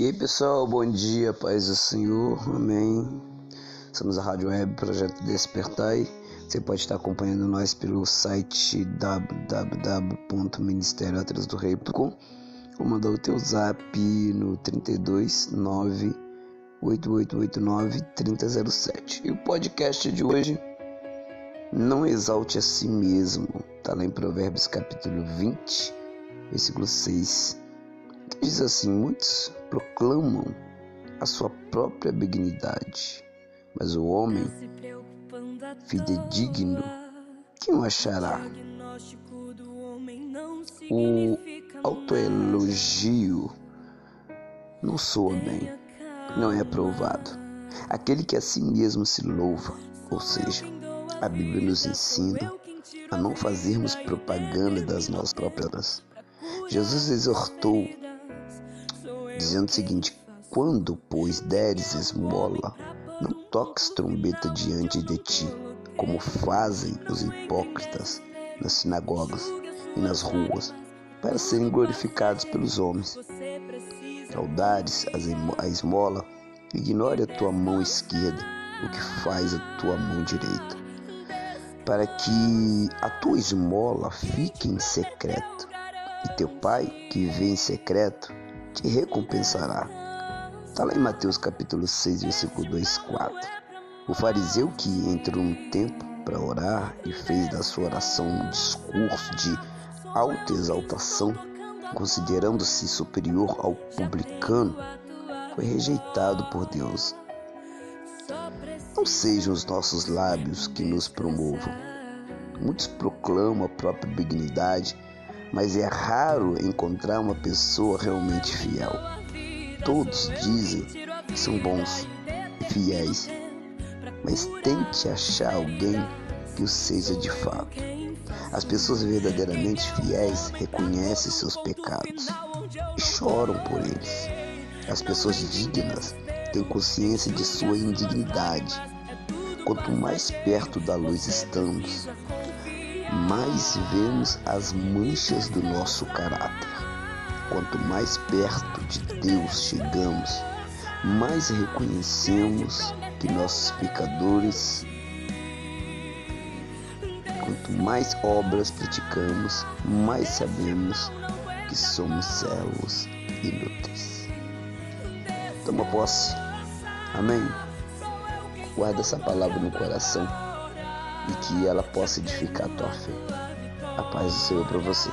E aí pessoal, bom dia, paz do Senhor, amém. Somos a Rádio Web Projeto Despertai. Você pode estar acompanhando nós pelo site www.ministérioatrasdorei.com ou mandar o teu zap no 32 9 8889 3007. E o podcast de hoje, Não exalte a si mesmo, está lá em Provérbios capítulo 20, versículo 6 Diz assim: muitos proclamam a sua própria benignidade, mas o homem fidedigno, quem o achará? O autoelogio não soa bem, não é aprovado. Aquele que a si mesmo se louva, ou seja, a Bíblia nos ensina a não fazermos propaganda das nossas próprias. Jesus exortou dizendo o seguinte: Quando, pois, deres esmola, não toques trombeta diante de ti, como fazem os hipócritas nas sinagogas e nas ruas, para serem glorificados pelos homens. Ao dares a esmola, ignore a tua mão esquerda o que faz a tua mão direita, para que a tua esmola fique em secreto, e teu pai, que vê em secreto, te recompensará. Está lá em Mateus capítulo 6, versículo 2, 4. O fariseu que entrou no templo para orar e fez da sua oração um discurso de alta exaltação, considerando-se superior ao publicano, foi rejeitado por Deus. Não sejam os nossos lábios que nos promovam. Muitos proclamam a própria dignidade mas é raro encontrar uma pessoa realmente fiel. Todos dizem que são bons e fiéis, mas tente achar alguém que o seja de fato. As pessoas verdadeiramente fiéis reconhecem seus pecados e choram por eles. As pessoas dignas têm consciência de sua indignidade. Quanto mais perto da luz estamos, mais vemos as manchas do nosso caráter. Quanto mais perto de Deus chegamos, mais reconhecemos que nossos pecadores, quanto mais obras praticamos, mais sabemos que somos servos inúteis. Toma posse. Amém. Guarda essa palavra no coração e que ela possa edificar a tua fé. A paz do Senhor para você.